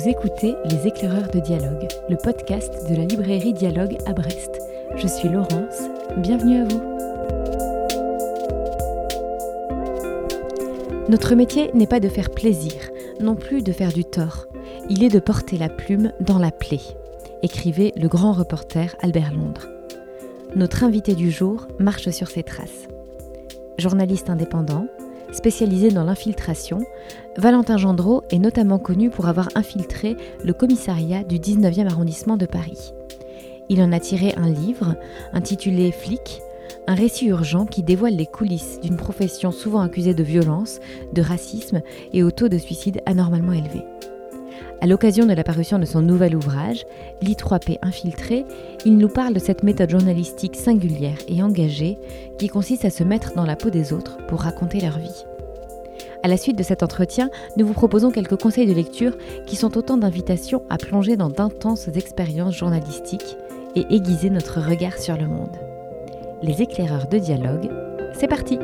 Vous écoutez Les éclaireurs de dialogue, le podcast de la librairie Dialogue à Brest. Je suis Laurence, bienvenue à vous. Notre métier n'est pas de faire plaisir, non plus de faire du tort. Il est de porter la plume dans la plaie, écrivait le grand reporter Albert Londres. Notre invité du jour marche sur ses traces. Journaliste indépendant, spécialisé dans l'infiltration, Valentin Gendreau est notamment connu pour avoir infiltré le commissariat du 19e arrondissement de Paris. Il en a tiré un livre intitulé Flic, un récit urgent qui dévoile les coulisses d'une profession souvent accusée de violence, de racisme et au taux de suicide anormalement élevé. À l'occasion de la parution de son nouvel ouvrage, L'I3P infiltré, il nous parle de cette méthode journalistique singulière et engagée qui consiste à se mettre dans la peau des autres pour raconter leur vie. À la suite de cet entretien, nous vous proposons quelques conseils de lecture qui sont autant d'invitations à plonger dans d'intenses expériences journalistiques et aiguiser notre regard sur le monde. Les éclaireurs de dialogue, c'est parti!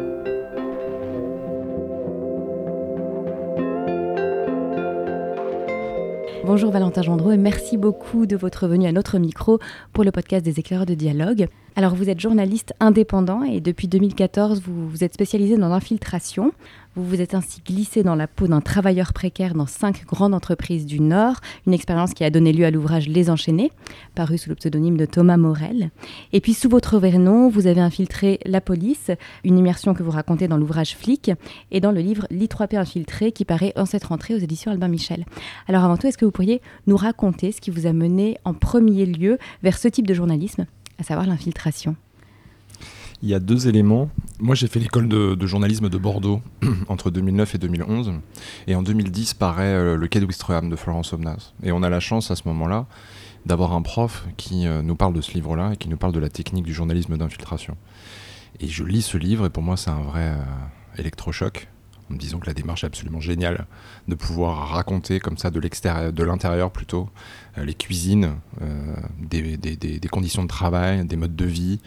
Bonjour Valentin Gendreau et merci beaucoup de votre venue à notre micro pour le podcast des éclaireurs de dialogue. Alors vous êtes journaliste indépendant et depuis 2014 vous vous êtes spécialisé dans l'infiltration. Vous vous êtes ainsi glissé dans la peau d'un travailleur précaire dans cinq grandes entreprises du Nord, une expérience qui a donné lieu à l'ouvrage Les Enchaînés, paru sous le pseudonyme de Thomas Morel. Et puis sous votre vrai nom, vous avez infiltré la police, une immersion que vous racontez dans l'ouvrage Flic et dans le livre L'I3P infiltré qui paraît en cette rentrée aux éditions Albin Michel. Alors avant tout, est-ce que vous pourriez nous raconter ce qui vous a mené en premier lieu vers ce type de journalisme à savoir l'infiltration? Il y a deux éléments. Moi, j'ai fait l'école de, journalisme de Bordeaux entre 2009 et 2011. Et en 2010 paraît euh, Le Quai de de Florence Obnas. Et on a la chance à ce moment-là d'avoir un prof qui euh, nous parle de ce livre-là et qui nous parle de la technique du journalisme d'infiltration. Et je lis ce livre et pour moi, c'est un vrai euh, électrochoc en me disant que la démarche est absolument géniale de pouvoir raconter comme ça de l'intérieur plutôt, euh, les cuisines, des, conditions de travail, des modes de vie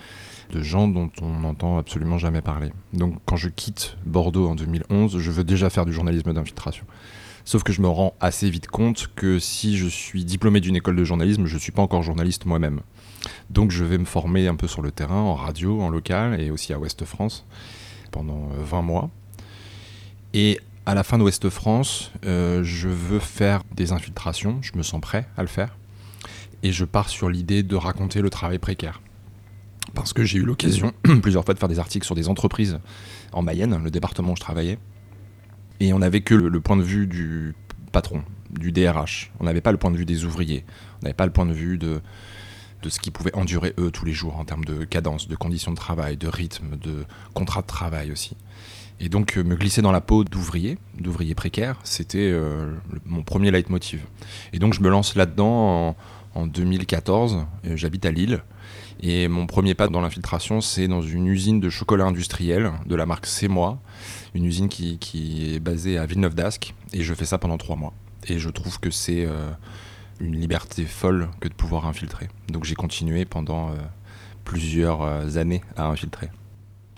de gens dont on n'entend absolument jamais parler. Donc quand je quitte Bordeaux en 2011, je veux déjà faire du journalisme d'infiltration. Sauf que je me rends assez vite compte que si je suis diplômé d'une école de journalisme, je ne suis pas encore journaliste moi-même. Donc je vais me former un peu sur le terrain, en radio, en local et aussi à Ouest France pendant 20 euh, mois. Et à la fin d'Ouest France, euh, je veux faire des infiltrations, je me sens prêt à le faire. Et je pars sur l'idée de raconter le travail précaire. Parce que j'ai eu l'occasion plusieurs fois de faire des articles sur des entreprises en Mayenne, le département où je travaillais. Et on n'avait que le, point de vue du patron, du DRH. On n'avait pas le point de vue des ouvriers. On n'avait pas le point de vue de, ce qu'ils pouvaient endurer eux tous les jours en termes de cadence, de conditions de travail, de rythme, de contrat de travail aussi. Et donc euh, me glisser dans la peau d'ouvrier, d'ouvrier précaire, c'était euh, mon premier leitmotiv. Et donc je me lance là-dedans en, 2014. Euh, j'habite à Lille. Et mon premier pas dans l'infiltration, c'est dans une usine de chocolat industriel de la marque C'est Moi, une usine qui, est basée à Villeneuve d'Ascq. Et je fais ça pendant trois mois. Et je trouve que c'est une liberté folle que de pouvoir infiltrer. Donc j'ai continué pendant plusieurs années à infiltrer.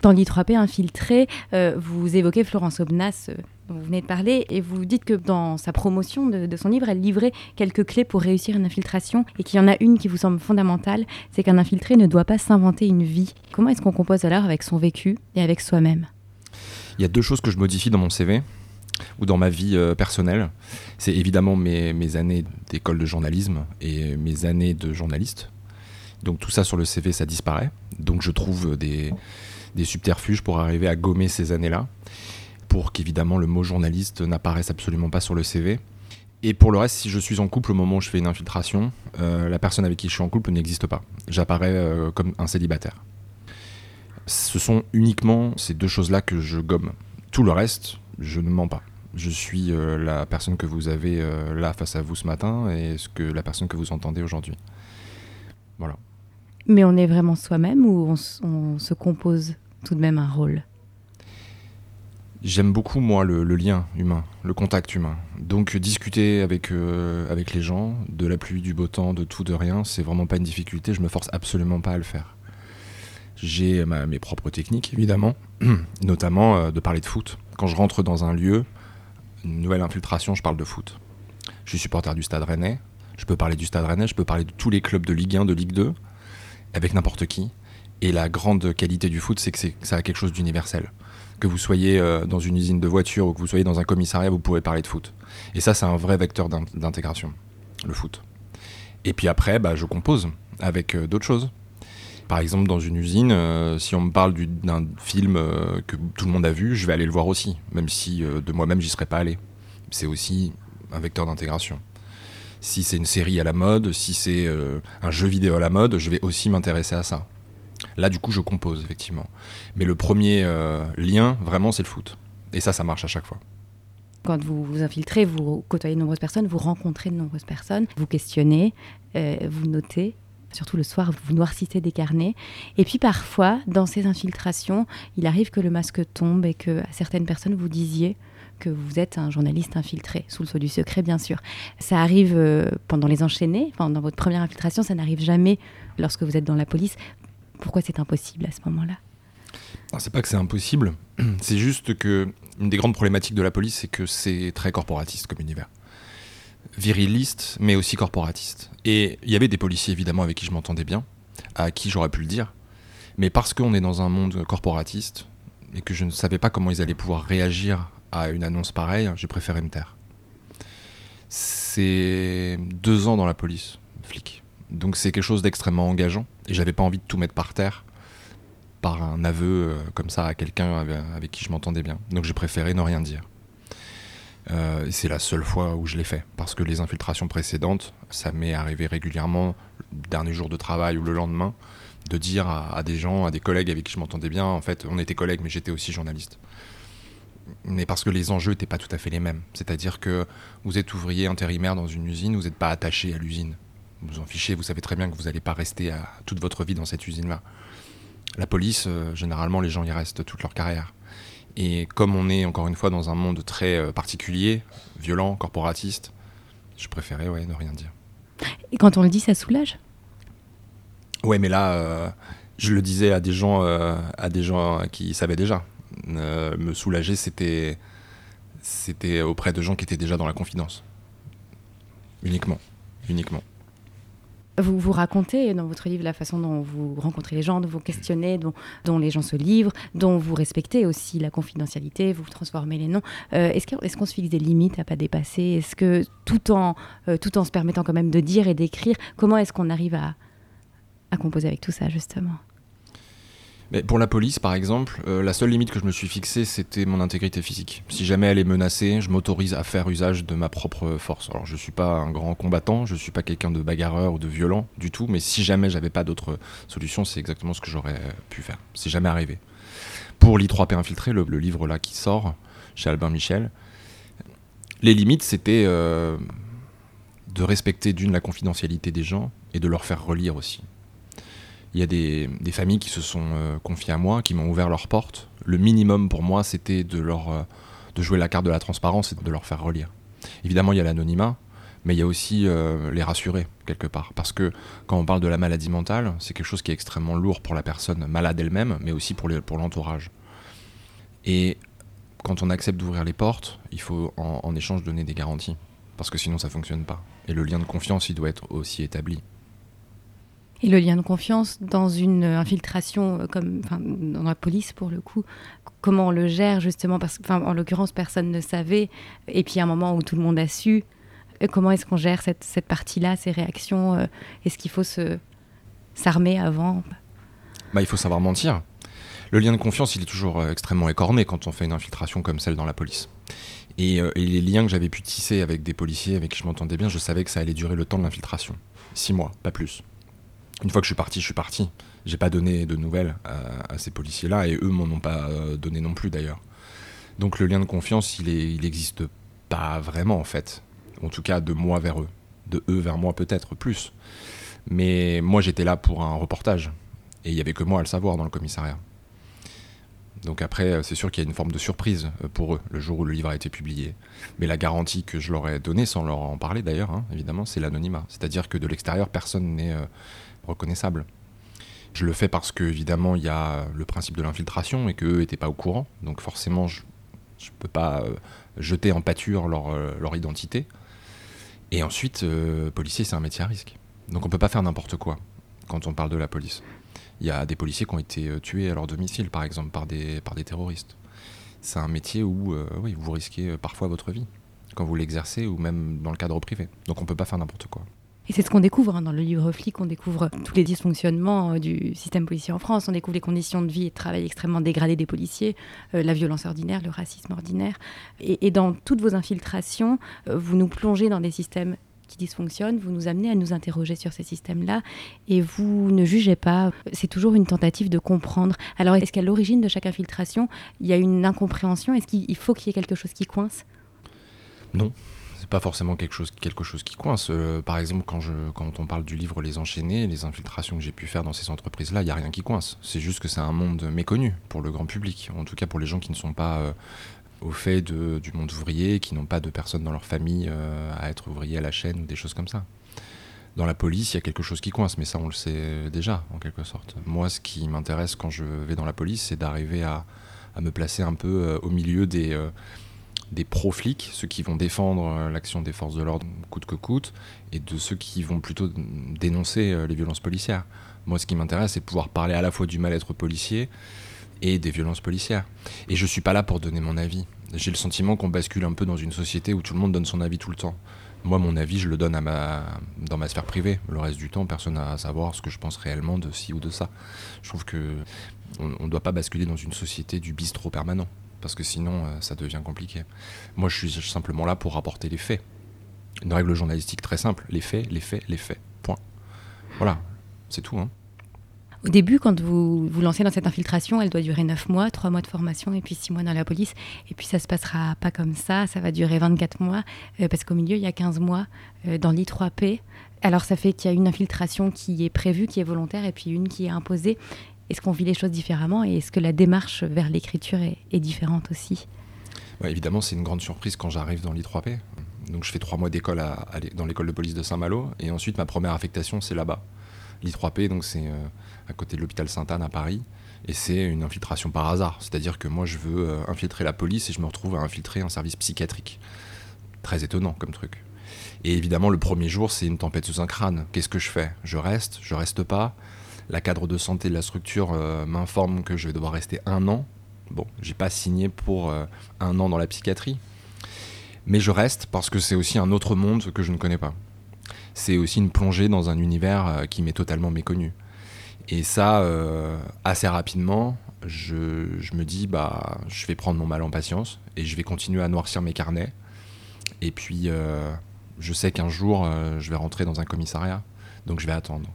Dans l'I3P infiltré, euh, vous évoquez Florence Obnas, euh, vous venez de parler, et vous dites que dans sa promotion de, son livre, elle livrait quelques clés pour réussir une infiltration, et qu'il y en a une qui vous semble fondamentale, c'est qu'un infiltré ne doit pas s'inventer une vie. Comment est-ce qu'on compose alors avec son vécu et avec soi-même? Il y a deux choses que je modifie dans mon CV ou dans ma vie euh, personnelle. C'est évidemment mes, années d'école de journalisme et mes années de journaliste. Donc tout ça sur le CV, ça disparaît. Donc je trouve des subterfuges pour arriver à gommer ces années-là, pour qu'évidemment le mot journaliste n'apparaisse absolument pas sur le CV. Et pour le reste, si je suis en couple au moment où je fais une infiltration, euh, la personne avec qui je suis en couple n'existe pas. J'apparais euh, comme un célibataire. Ce sont uniquement ces deux choses-là que je gomme. Tout le reste, je ne mens pas. Je suis euh, la personne que vous avez là face à vous ce matin et ce que la personne que vous entendez aujourd'hui. Voilà. Mais on est vraiment soi-même ou on, se compose tout de même un rôle? J'aime beaucoup, moi, le, lien humain, le contact humain. Donc, discuter avec, euh, avec les gens, de la pluie, du beau temps, de tout, de rien, c'est vraiment pas une difficulté. Je me force absolument pas à le faire. J'ai mes propres techniques, évidemment, notamment euh, de parler de foot. Quand je rentre dans un lieu, une nouvelle infiltration, je parle de foot. Je suis supporter du Stade Rennais. Je peux parler du Stade Rennais, je peux parler de tous les clubs de Ligue 1, de Ligue 2, avec n'importe qui. Et la grande qualité du foot, c'est que ça a quelque chose d'universel. Que vous soyez euh, dans une usine de voitures ou que vous soyez dans un commissariat, vous pouvez parler de foot. Et ça, c'est un vrai vecteur d'intégration, le foot. Et puis après, bah, je compose avec euh, d'autres choses. Par exemple, dans une usine, euh, si on me parle d'un film que tout le monde a vu, je vais aller le voir aussi, même si de moi-même, j'y serais pas allé. C'est aussi un vecteur d'intégration. Si c'est une série à la mode, si c'est un jeu vidéo à la mode, je vais aussi m'intéresser à ça. Là, du coup, je compose, effectivement. Mais le premier euh, lien, vraiment, c'est le foot. Et ça, ça marche à chaque fois. Quand vous vous infiltrez, vous côtoyez de nombreuses personnes, vous rencontrez de nombreuses personnes, vous questionnez, euh, vous notez, surtout le soir, vous noircissez des carnets. Et puis parfois, dans ces infiltrations, il arrive que le masque tombe et que certaines personnes, vous disiez que vous êtes un journaliste infiltré, sous le sceau du secret, bien sûr. Ça arrive euh, pendant les enchaînés, enfin, dans votre première infiltration, ça n'arrive jamais lorsque vous êtes dans la police. Pourquoi c'est impossible à ce moment-là? C'est pas que c'est impossible, c'est juste que une des grandes problématiques de la police, c'est que c'est très corporatiste comme univers. Viriliste, mais aussi corporatiste. Et il y avait des policiers évidemment avec qui je m'entendais bien, à qui j'aurais pu le dire, mais parce qu'on est dans un monde corporatiste et que je ne savais pas comment ils allaient pouvoir réagir à une annonce pareille, j'ai préféré me taire. C'est deux ans dans la police, flic. Donc c'est quelque chose d'extrêmement engageant. Et j'avais pas envie de tout mettre par terre par un aveu euh, comme ça à quelqu'un avec, qui je m'entendais bien. Donc j'ai préféré ne rien dire. Euh, c'est la seule fois où je l'ai fait. Parce que les infiltrations précédentes, ça m'est arrivé régulièrement, le dernier jour de travail ou le lendemain, de dire à, des gens, à des collègues avec qui je m'entendais bien, en fait, on était collègues, mais j'étais aussi journaliste. Mais parce que les enjeux n'étaient pas tout à fait les mêmes. C'est-à-dire que vous êtes ouvrier intérimaire dans une usine, vous n'êtes pas attaché à l'usine vous en fichez, vous savez très bien que vous n'allez pas rester à toute votre vie dans cette usine-là. La police, euh, généralement, les gens y restent toute leur carrière. Et comme on est, encore une fois, dans un monde très euh, particulier, violent, corporatiste, je préférais ouais, ne rien dire. Et quand on le dit, ça soulage? Ouais, mais là, euh, je le disais à des gens, à des gens qui savaient déjà. me soulager, c'était, c'était auprès de gens qui étaient déjà dans la confidence. Uniquement. Uniquement. Vous, vous racontez dans votre livre la façon dont vous rencontrez les gens, dont vous questionnez, dont, les gens se livrent, dont vous respectez aussi la confidentialité, vous transformez les noms. Euh, est-ce qu'on se fixe des limites à pas dépasser? Est-ce que tout en, euh, tout en se permettant quand même de dire et d'écrire, comment est-ce qu'on arrive à, à composer avec tout ça justement? Mais pour la police, par exemple, euh, la seule limite que je me suis fixée, c'était mon intégrité physique. Si jamais elle est menacée, je m'autorise à faire usage de ma propre force. Alors, je suis pas un grand combattant, je suis pas quelqu'un de bagarreur ou de violent du tout, mais si jamais j'avais pas d'autre solution, c'est exactement ce que j'aurais pu faire. C'est jamais arrivé. Pour l'I3P infiltré, le, livre là qui sort chez Albin Michel, les limites, c'était euh, de respecter d'une la confidentialité des gens et de leur faire relire aussi. Il y a des, familles qui se sont euh, confiées à moi, qui m'ont ouvert leurs portes. Le minimum pour moi, c'était euh, de jouer la carte de la transparence et de leur faire relire. Évidemment, il y a l'anonymat, mais il y a aussi euh, les rassurer, quelque part. Parce que quand on parle de la maladie mentale, c'est quelque chose qui est extrêmement lourd pour la personne malade elle-même, mais aussi pour l'entourage. et quand on accepte d'ouvrir les portes, il faut en, en échange donner des garanties. Parce que sinon, ça ne fonctionne pas. Et le lien de confiance, il doit être aussi établi. Et le lien de confiance dans une infiltration, euh, comme dans la police pour le coup, comment on le gère justement Parce qu'en l'occurrence, personne ne savait. Et puis, à un moment où tout le monde a su, euh, comment est-ce qu'on gère cette, cette partie-là, ces réactions euh, Est-ce qu'il faut se, s'armer avant? Bah, Il faut savoir mentir. Le lien de confiance, il est toujours extrêmement écorné quand on fait une infiltration comme celle dans la police. Et, et les liens que j'avais pu tisser avec des policiers avec qui je m'entendais bien, je savais que ça allait durer le temps de l'infiltration. Six mois, pas plus une fois que je suis parti, je suis parti. J'ai pas donné de nouvelles à, ces policiers-là et eux m'en ont pas euh, donné non plus d'ailleurs. Donc le lien de confiance, il n'existe pas vraiment en fait. En tout cas, de moi vers eux. De eux vers moi peut-être plus. Mais moi j'étais là pour un reportage. Et il y avait que moi à le savoir dans le commissariat. Donc après, euh, c'est sûr qu'il y a une forme de surprise euh, pour eux le jour où le livre a été publié. Mais la garantie que je leur ai donnée, sans leur en parler d'ailleurs, hein, évidemment, c'est l'anonymat. C'est-à-dire que de l'extérieur, personne n'est reconnaissable. Je le fais parce que évidemment il y a le principe de l'infiltration et qu'eux n'étaient pas au courant, donc forcément je ne peux pas euh, jeter en pâture leur, euh, identité. Et ensuite, policier, c'est un métier à risque. Donc on peut pas faire n'importe quoi quand on parle de la police. Il y a des policiers qui ont été tués à leur domicile, par exemple, par des, par des terroristes. C'est un métier où oui, vous risquez parfois votre vie quand vous l'exercez ou même dans le cadre privé. Donc on peut pas faire n'importe quoi. Et c'est ce qu'on découvre hein, dans le livre Flic, on découvre tous les dysfonctionnements euh, du système policier en France, on découvre les conditions de vie et de travail extrêmement dégradées des policiers, euh, la violence ordinaire, le racisme ordinaire. Et, dans toutes vos infiltrations, euh, vous nous plongez dans des systèmes qui dysfonctionnent, vous nous amenez à nous interroger sur ces systèmes-là et vous ne jugez pas. C'est toujours une tentative de comprendre. Alors, est-ce qu'à l'origine de chaque infiltration, il y a une incompréhension? Est-ce qu'il faut qu'il y ait quelque chose qui coince? Non, pas forcément quelque chose, quelque chose qui coince. Euh, par exemple, quand, je, quand on parle du livre Les Enchaînés, les infiltrations que j'ai pu faire dans ces entreprises-là, il n'y a rien qui coince. C'est juste que c'est un monde méconnu pour le grand public, en tout cas pour les gens qui ne sont pas euh, au fait de, du monde ouvrier, qui n'ont pas de personnes dans leur famille euh, à être ouvriers à la chaîne ou des choses comme ça. Dans la police, il y a quelque chose qui coince, mais ça, on le sait déjà, en quelque sorte. Moi, ce qui m'intéresse quand je vais dans la police, c'est d'arriver à, à, me placer un peu au milieu des des pro-flics, ceux qui vont défendre euh, l'action des forces de l'ordre coûte que coûte, et de ceux qui vont plutôt dénoncer euh, les violences policières. Moi, ce qui m'intéresse, c'est pouvoir parler à la fois du mal-être policier et des violences policières. Et je suis pas là pour donner mon avis. J'ai le sentiment qu'on bascule un peu dans une société où tout le monde donne son avis tout le temps. Moi, mon avis, je le donne dans ma sphère privée. Le reste du temps, personne n'a à savoir ce que je pense réellement de ci ou de ça. Je trouve que on ne doit pas basculer dans une société du bistrot permanent parce que sinon euh, ça devient compliqué. Moi je suis simplement là pour rapporter les faits. Une règle journalistique très simple, les faits, les faits, les faits. Point. Voilà, c'est tout. Hein. Au début, quand vous vous lancez dans cette infiltration, elle doit durer 9 mois, 3 mois de formation et puis 6 mois dans la police. Et puis ça se passera pas comme ça, ça va durer 24 mois, euh, parce qu'au milieu, il y a 15 mois euh, dans l'I3P. Alors ça fait qu'il y a une infiltration qui est prévue, qui est volontaire, et puis une qui est imposée. Est-ce qu'on vit les choses différemment et est-ce que la démarche vers l'écriture est, différente aussi? Évidemment, c'est une grande surprise quand j'arrive dans l'I3P. Donc je fais trois mois d'école dans l'école de police de Saint-Malo et ensuite ma première affectation c'est là-bas. L'I3P, donc c'est euh, à côté de l'hôpital Sainte-Anne à Paris et c'est une infiltration par hasard. C'est-à-dire que moi je veux euh, infiltrer la police et je me retrouve à infiltrer un service psychiatrique. Très étonnant comme truc. Et évidemment, le premier jour, c'est une tempête sous un crâne. Qu'est-ce que je fais? Je reste Je reste pas la cadre de santé de la structure euh, m'informe que je vais devoir rester un an. Bon, j'ai pas signé pour euh, un an dans la psychiatrie, mais je reste parce que c'est aussi un autre monde que je ne connais pas. C'est aussi une plongée dans un univers euh, qui m'est totalement méconnu. Et ça, assez rapidement, je, je, me dis, bah, je vais prendre mon mal en patience et je vais continuer à noircir mes carnets. Et puis, je sais qu'un jour, je vais rentrer dans un commissariat, donc je vais attendre.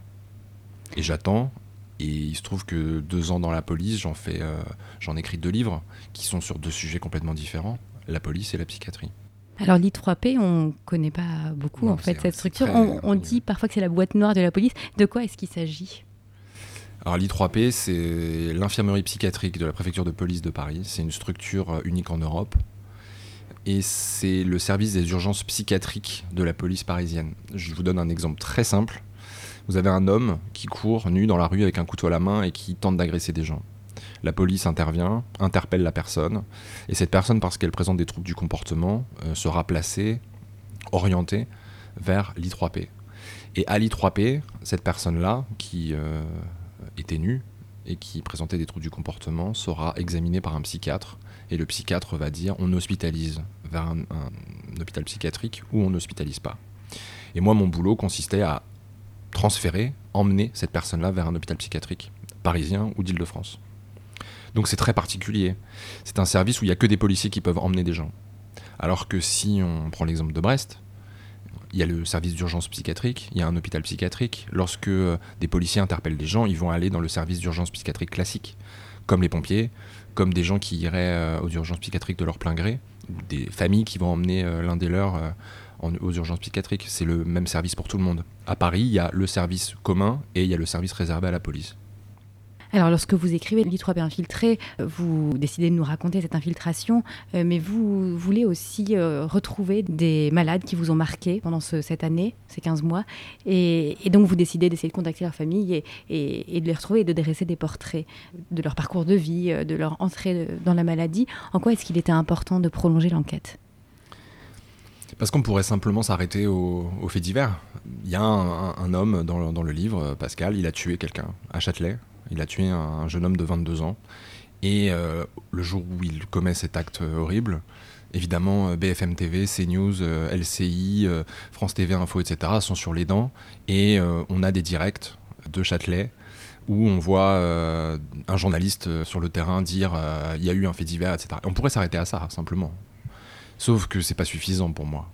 Et j'attends. Et il se trouve que deux ans dans la police, j'en fais, euh, j'en écris deux livres qui sont sur deux sujets complètement différents la police et la psychiatrie. Alors l'I3P, on ne connaît pas beaucoup en fait cette structure. On, dit parfois que c'est la boîte noire de la police. De quoi est-ce qu'il s'agit? Alors l'I3P, c'est l'infirmerie psychiatrique de la préfecture de police de Paris. C'est une structure euh, unique en Europe. Et c'est le service des urgences psychiatriques de la police parisienne. Je vous donne un exemple très simple. Vous avez un homme qui court nu dans la rue avec un couteau à la main et qui tente d'agresser des gens. La police intervient, interpelle la personne, et cette personne, parce qu'elle présente des troubles du comportement, euh, sera placée, orientée vers l'I3P. Et à l'I3P, cette personne-là, qui euh, était nue et qui présentait des troubles du comportement, sera examinée par un psychiatre, et le psychiatre va dire on hospitalise vers un, hôpital psychiatrique ou on n'hospitalise pas. Et moi, mon boulot consistait à transférer, emmener cette personne-là vers un hôpital psychiatrique parisien ou d'Île-de-France. Donc c'est très particulier. C'est un service où il n'y a que des policiers qui peuvent emmener des gens. Alors que si on prend l'exemple de Brest, il y a le service d'urgence psychiatrique, il y a un hôpital psychiatrique. Lorsque euh, des policiers interpellent des gens, ils vont aller dans le service d'urgence psychiatrique classique, comme les pompiers, comme des gens qui iraient euh, aux urgences psychiatriques de leur plein gré, des familles qui vont emmener euh, l'un des leurs aux urgences psychiatriques. C'est le même service pour tout le monde. À Paris, il y a le service commun et il y a le service réservé à la police. Alors, lorsque vous écrivez l'I3P infiltré, vous décidez de nous raconter cette infiltration, euh, mais vous voulez aussi euh, retrouver des malades qui vous ont marqué pendant cette année, ces 15 mois, et, donc vous décidez d'essayer de contacter leur famille et, de les retrouver et de dresser des portraits de leur parcours de vie, euh, de leur entrée dans la maladie. En quoi est-ce qu'il était important de prolonger l'enquête? Parce qu'on pourrait simplement s'arrêter aux au faits divers. Il y a un, homme dans, le livre, Pascal, il a tué quelqu'un à Châtelet. Il a tué un, jeune homme de 22 ans. Et euh, le jour où il commet cet acte horrible, évidemment, BFM TV, CNews, euh, LCI, euh, France TV Info, etc. sont sur les dents. Et on a des directs de Châtelet où on voit un journaliste sur le terrain dire il y a eu un fait divers, etc. on pourrait s'arrêter à ça, simplement. Sauf que c'est pas suffisant pour moi.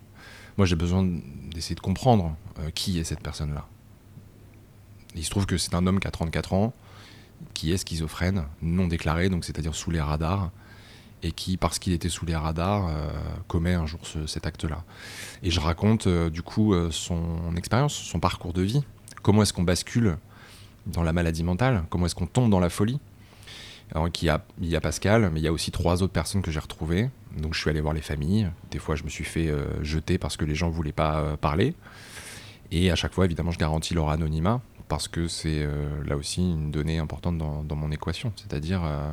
Moi, j'ai besoin d'essayer de comprendre qui est cette personne-là. Il se trouve que c'est un homme qui a 34 ans, qui est schizophrène, non déclaré, donc c'est-à-dire sous les radars, et qui, parce qu'il était sous les radars, euh, commet un jour cet acte-là. Et je raconte euh, du coup euh, son expérience, son parcours de vie, comment est-ce qu'on bascule dans la maladie mentale, comment est-ce qu'on tombe dans la folie? Alors, il, y a, il y a Pascal, mais il y a aussi trois autres personnes que j'ai retrouvées. Donc je suis allé voir les familles. Des fois, je me suis fait jeter parce que les gens ne voulaient pas parler. Et à chaque fois, évidemment, je garantis leur anonymat parce que c'est euh, là aussi une donnée importante dans, mon équation, c'est-à-dire euh,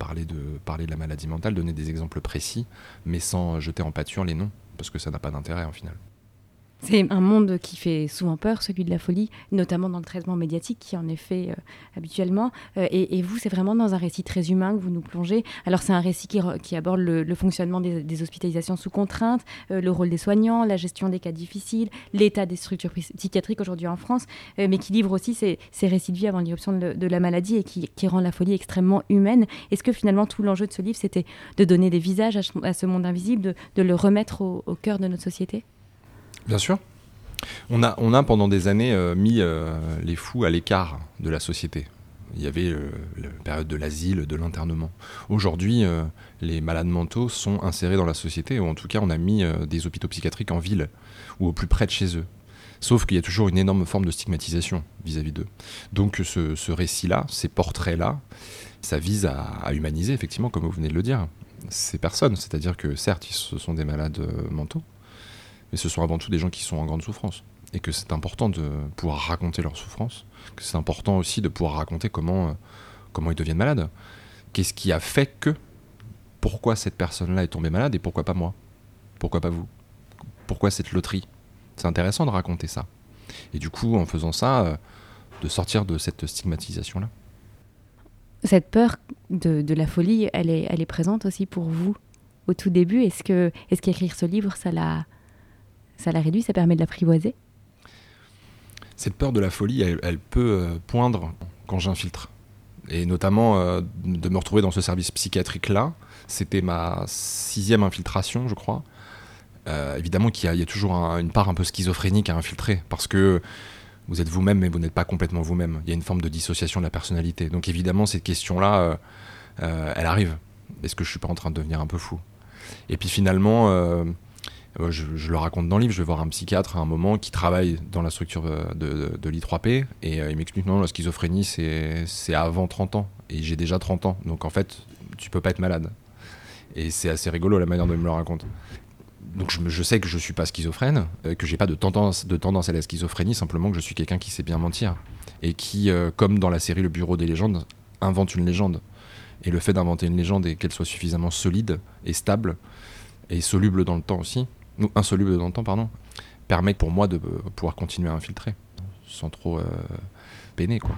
parler, de, parler de la maladie mentale, donner des exemples précis, mais sans jeter en pâture les noms, parce que ça n'a pas d'intérêt en final. C'est un monde qui fait souvent peur, celui de la folie, notamment dans le traitement médiatique qui en est fait euh, habituellement. Euh, et, vous, c'est vraiment dans un récit très humain que vous nous plongez. Alors c'est un récit qui, aborde le, fonctionnement des, hospitalisations sous contrainte, euh, le rôle des soignants, la gestion des cas difficiles, l'état des structures psychiatriques aujourd'hui en France, mais qui livre aussi ces, récits de vie avant l'irruption de, la maladie et qui, rend la folie extrêmement humaine. Est-ce que finalement tout l'enjeu de ce livre, c'était de donner des visages à, ce monde invisible, de, le remettre au cœur de notre société? Bien sûr. On a, on a pendant des années euh, mis euh, les fous à l'écart de la société. Il y avait euh, la période de l'asile, de l'internement. Aujourd'hui, les malades mentaux sont insérés dans la société, ou en tout cas, on a mis des hôpitaux psychiatriques en ville, ou au plus près de chez eux. Sauf qu'il y a toujours une énorme forme de stigmatisation vis-à-vis d'eux. Donc ce, récit-là, ces portraits-là, ça vise à, à, humaniser, effectivement, comme vous venez de le dire, ces personnes. C'est-à-dire que certes, ce sont des malades mentaux, mais ce sont avant tout des gens qui sont en grande souffrance. Et que c'est important de pouvoir raconter leur souffrance, c'est important aussi de pouvoir raconter comment, euh, comment ils deviennent malades. Qu'est-ce qui a fait que, pourquoi cette personne-là est tombée malade et pourquoi pas moi? Pourquoi pas vous? Pourquoi cette loterie? C'est intéressant de raconter ça. Et du coup, en faisant ça, euh, de sortir de cette stigmatisation-là. Cette peur de, de, la folie, elle est, elle est présente aussi pour vous au tout début? Est-ce que est-ce qu'écrire ce livre, ça l'a ça la réduit, ça permet de l'apprivoiser Cette peur de la folie, elle, peut euh, poindre quand j'infiltre. Et notamment euh, de me retrouver dans ce service psychiatrique-là. C'était ma sixième infiltration, je crois. Euh, évidemment qu'il y, a toujours une part un peu schizophrénique à infiltrer, parce que vous êtes vous-même, mais vous n'êtes pas complètement vous-même. Il y a une forme de dissociation de la personnalité. Donc évidemment, cette question-là, elle arrive. Est-ce que je suis pas en train de devenir un peu fou? Et puis finalement, euh, je, le raconte dans le livre, je vais voir un psychiatre à un moment qui travaille dans la structure euh, de, de, l'I3P et euh, il m'explique non, la schizophrénie c'est avant 30 ans et j'ai déjà 30 ans donc en fait tu peux pas être malade. Et c'est assez rigolo la manière dont il me le raconte. Donc je, sais que je suis pas schizophrène, que j'ai pas de tendance, de tendance à la schizophrénie, simplement que je suis quelqu'un qui sait bien mentir et qui, comme dans la série Le Bureau des légendes, invente une légende. Et le fait d'inventer une légende et qu'elle soit suffisamment solide et stable et soluble dans le temps aussi, insoluble dans le temps, pardon, permet pour moi de pouvoir continuer à infiltrer sans trop euh, peiner. Quoi.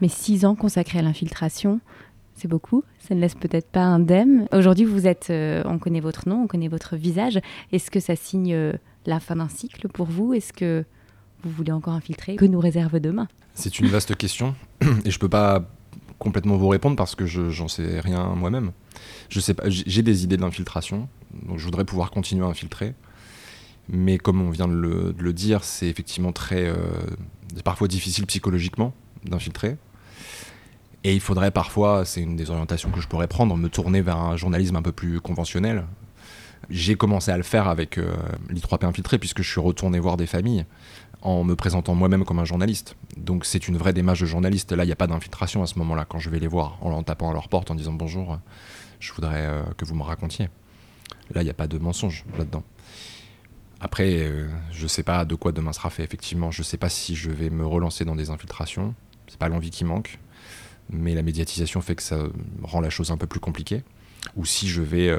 Mais six ans consacrés à l'infiltration, c'est beaucoup. Ça ne laisse peut-être pas indemne. Aujourd'hui, vous êtes, euh, on connaît votre nom, on connaît votre visage. Est-ce que ça signe euh, la fin d'un cycle pour vous? Est-ce que vous voulez encore infiltrer? Que nous réserve demain? C'est une vaste question et je peux pas complètement vous répondre parce que je j'en sais rien moi-même. Je sais pas, j'ai des idées d'infiltration, donc je voudrais pouvoir continuer à infiltrer. Mais comme on vient de le, dire, c'est effectivement très, euh, parfois difficile psychologiquement d'infiltrer. Et il faudrait parfois, c'est une des orientations que je pourrais prendre, me tourner vers un journalisme un peu plus conventionnel. J'ai commencé à le faire avec euh, l'I3P infiltré puisque je suis retourné voir des familles en me présentant moi-même comme un journaliste. Donc c'est une vraie démarche de journaliste. Là, il n'y a pas d'infiltration à ce moment-là quand je vais les voir, en, tapant à leur porte en disant bonjour, je voudrais euh, que vous me racontiez. Là, il n'y a pas de mensonge là-dedans. Après, euh, je ne sais pas de quoi demain sera fait, effectivement. Je ne sais pas si je vais me relancer dans des infiltrations. C'est pas l'envie qui manque. Mais la médiatisation fait que ça rend la chose un peu plus compliquée. ou si je vais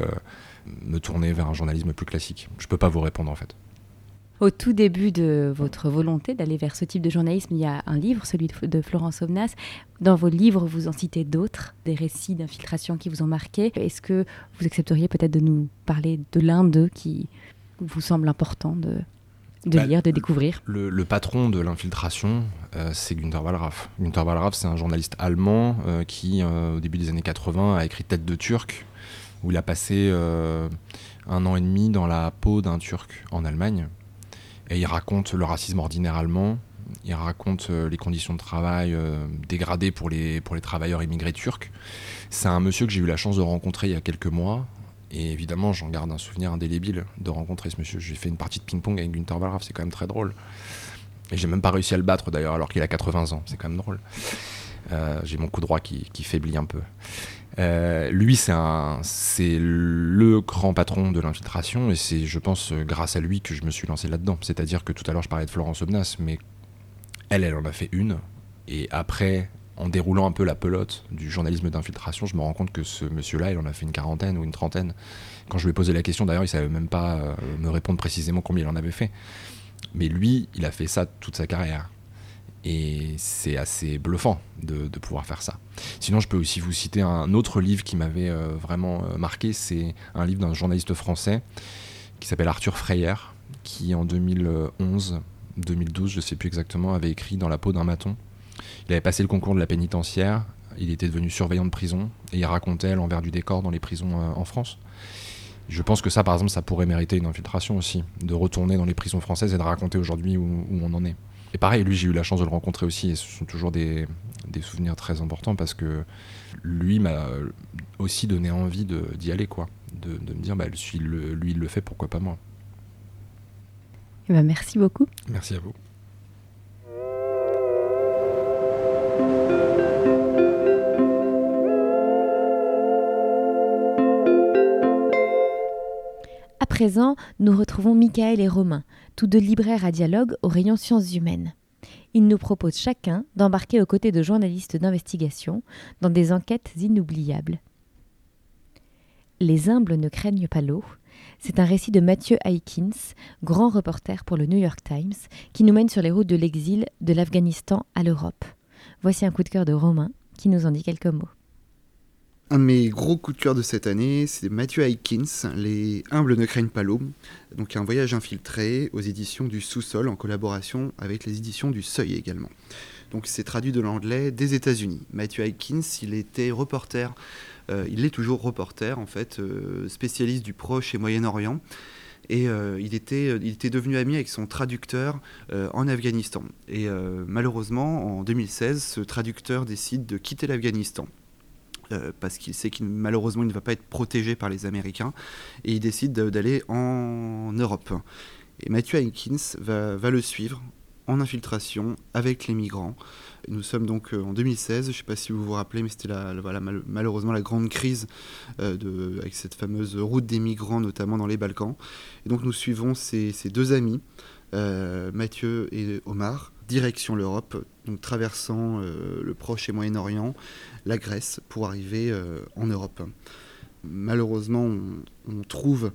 me tourner vers un journalisme plus classique. Je ne peux pas vous répondre en fait. Au tout début de votre volonté d'aller vers ce type de journalisme, il y a un livre, celui de Florence Omnas. Dans vos livres, vous en citez d'autres, des récits d'infiltration qui vous ont marqué. Est-ce que vous accepteriez peut-être de nous parler de l'un d'eux qui vous semble important de, de bah, lire, de découvrir? le, patron de l'infiltration, euh, c'est Günther Wallraff. Günther Wallraff, c'est un journaliste allemand euh, qui, euh, au début des années 80, a écrit Tête de Turc, où il a passé un an et demi dans la peau d'un Turc en Allemagne. Et il raconte le racisme ordinaire allemand, il raconte les conditions de travail dégradées pour les, pour les travailleurs immigrés turcs. C'est un monsieur que j'ai eu la chance de rencontrer il y a quelques mois, et évidemment, j'en garde un souvenir indélébile de rencontrer ce monsieur. J'ai fait une partie de ping-pong avec Günther Wallraff, c'est quand même très drôle. Et j'ai même pas réussi à le battre d'ailleurs, alors qu'il a 80 ans. C'est quand même drôle. Euh, j'ai mon coup droit qui, faiblit un peu. Euh, lui, c'est le grand patron de l'infiltration, et c'est, je pense, grâce à lui que je me suis lancé là-dedans. C'est-à-dire que tout à l'heure, je parlais de Florence Obnas, mais elle, elle en a fait une. Et après, en déroulant un peu la pelote du journalisme d'infiltration, je me rends compte que ce monsieur-là, il en a fait une quarantaine ou une trentaine. Quand je lui ai posé la question, d'ailleurs, il savait même pas euh, me répondre précisément combien il en avait fait. Mais lui, il a fait ça toute sa carrière. Et c'est assez bluffant de, pouvoir faire ça. Sinon, je peux aussi vous citer un autre livre qui m'avait euh, vraiment euh, marqué. C'est un livre d'un journaliste français qui s'appelle Arthur Freyer, qui en 2011, 2012, je ne sais plus exactement, avait écrit Dans la peau d'un maton il avait passé le concours de la pénitentiaire, il était devenu surveillant de prison et il racontait l'envers du décor dans les prisons euh, en France. Je pense que ça, par exemple, ça pourrait mériter une infiltration aussi, de retourner dans les prisons françaises et de raconter aujourd'hui où, on en est. Et pareil, lui, j'ai eu la chance de le rencontrer aussi, et ce sont toujours des, souvenirs très importants parce que lui m'a aussi donné envie d'y aller, quoi. De, me dire, bah, lui, il le fait, pourquoi pas moi. Eh ben, merci beaucoup. Merci à vous. Présent, nous retrouvons Michael et Romain, tous deux libraires à dialogue au rayon sciences humaines. Ils nous proposent chacun d'embarquer aux côtés de journalistes d'investigation dans des enquêtes inoubliables. Les humbles ne craignent pas l'eau. C'est un récit de Mathieu Aikins, grand reporter pour le New York Times, qui nous mène sur les routes de l'exil de l'Afghanistan à l'Europe. Voici un coup de cœur de Romain qui nous en dit quelques mots. Un de mes gros coups de cœur de cette année, c'est Mathieu Aikins, Les humbles ne craignent pas l'eau. Donc un voyage infiltré aux éditions du Sous-sol en collaboration avec les éditions du Seuil également. Donc c'est traduit de l'anglais des États-Unis. Mathieu Aikins, il était reporter, euh, il est toujours reporter en fait, euh, spécialiste du Proche et Moyen-Orient. Et euh, il, était, il était devenu ami avec son traducteur en Afghanistan. Et malheureusement, en 2016, ce traducteur décide de quitter l'Afghanistan. Euh, parce qu'il sait qu'il malheureusement il ne va pas être protégé par les Américains et il décide d'aller en Europe. Et Matthew Hankins va, le suivre en infiltration avec les migrants. Nous sommes donc euh, en 2016, je ne sais pas si vous vous rappelez, mais c'était la, malheureusement la grande crise euh, de, avec cette fameuse route des migrants, notamment dans les Balkans. Et donc nous suivons ces deux amis, Mathieu et Omar, direction l'Europe, donc traversant euh, le Proche et Moyen-Orient, la Grèce, pour arriver euh, en Europe. Malheureusement, on, trouve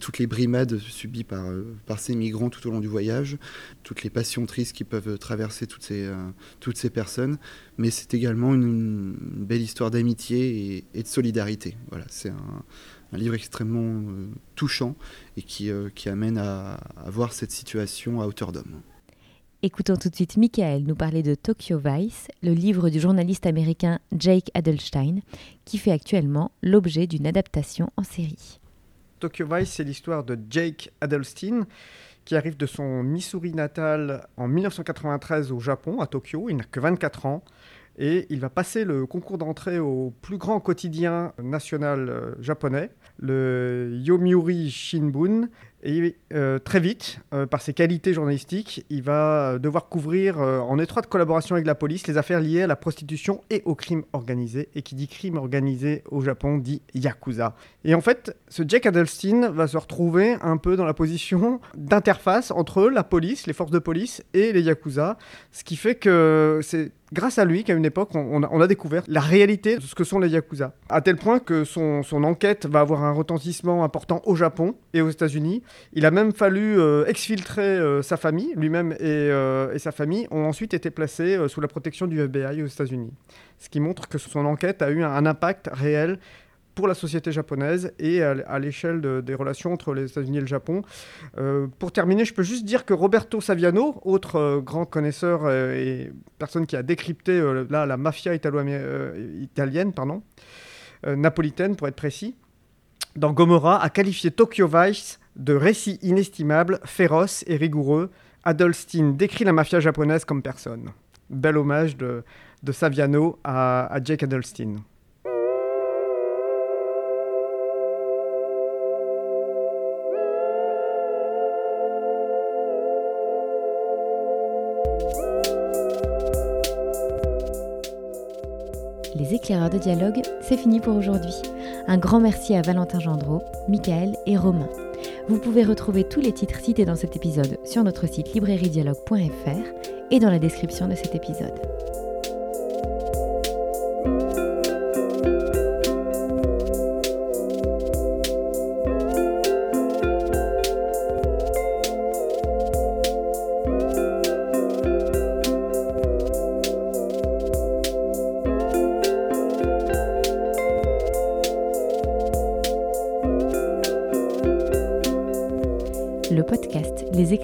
toutes les brimades subies par, euh, par, ces migrants tout au long du voyage, toutes les passions tristes qui peuvent traverser toutes ces, personnes, mais c'est également une, belle histoire d'amitié et, de solidarité. Voilà, c'est un, livre extrêmement touchant et qui, qui amène à, à voir cette situation à hauteur d'homme. Écoutons tout de suite Michael nous parler de Tokyo Vice, le livre du journaliste américain Jake Adelstein, qui fait actuellement l'objet d'une adaptation en série. Tokyo Vice, c'est l'histoire de Jake Adelstein, qui arrive de son Missouri natal en 1993 au Japon, à Tokyo. Il n'a que 24 ans. Et il va passer le concours d'entrée au plus grand quotidien national euh, japonais, le Yomiuri Shinbun. Et euh, très vite, euh, par ses qualités journalistiques, il va devoir couvrir euh, en étroite collaboration avec la police les affaires liées à la prostitution et au crime organisé. Et qui dit crime organisé au Japon dit yakuza. Et en fait, ce Jack Adelstein va se retrouver un peu dans la position d'interface entre la police, les forces de police et les yakuza, ce qui fait que c'est grâce à lui qu'à une époque, on, a, découvert la réalité de ce que sont les Yakuza. À tel point que son, enquête va avoir un retentissement important au Japon et aux États-Unis. Il a même fallu euh, exfiltrer euh, sa famille. Lui-même et, euh, et, sa famille ont ensuite été placés sous la protection du FBI aux États-Unis. Ce qui montre que son enquête a eu un, impact réel pour la société japonaise et à, l'échelle de, des relations entre les États-Unis et le Japon. Pour terminer, je peux juste dire que Roberto Saviano, autre grand connaisseur et personne qui a décrypté la mafia italienne, pardon, napolitaine pour être précis, dans Gomorrah, a qualifié Tokyo Vice de récit inestimable, féroce et rigoureux. Adelstein décrit la mafia japonaise comme personne. Bel hommage de, Saviano à, Jake Adelstein. Les éclaireurs de dialogue, c'est fini pour aujourd'hui. Un grand merci à Valentin Gendreau, Michael et Romain. Vous pouvez retrouver tous les titres cités dans cet épisode sur notre site librairiedialogue.fr et dans la description de cet épisode.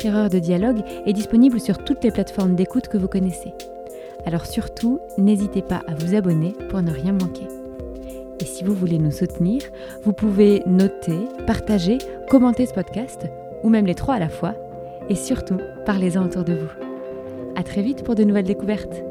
De dialogue est disponible sur toutes les plateformes d'écoute que vous connaissez. Alors surtout, n'hésitez pas à vous abonner pour ne rien manquer. Et si vous voulez nous soutenir, vous pouvez noter, partager, commenter ce podcast, ou même les trois à la fois, et surtout, parlez-en autour de vous. À très vite pour de nouvelles découvertes.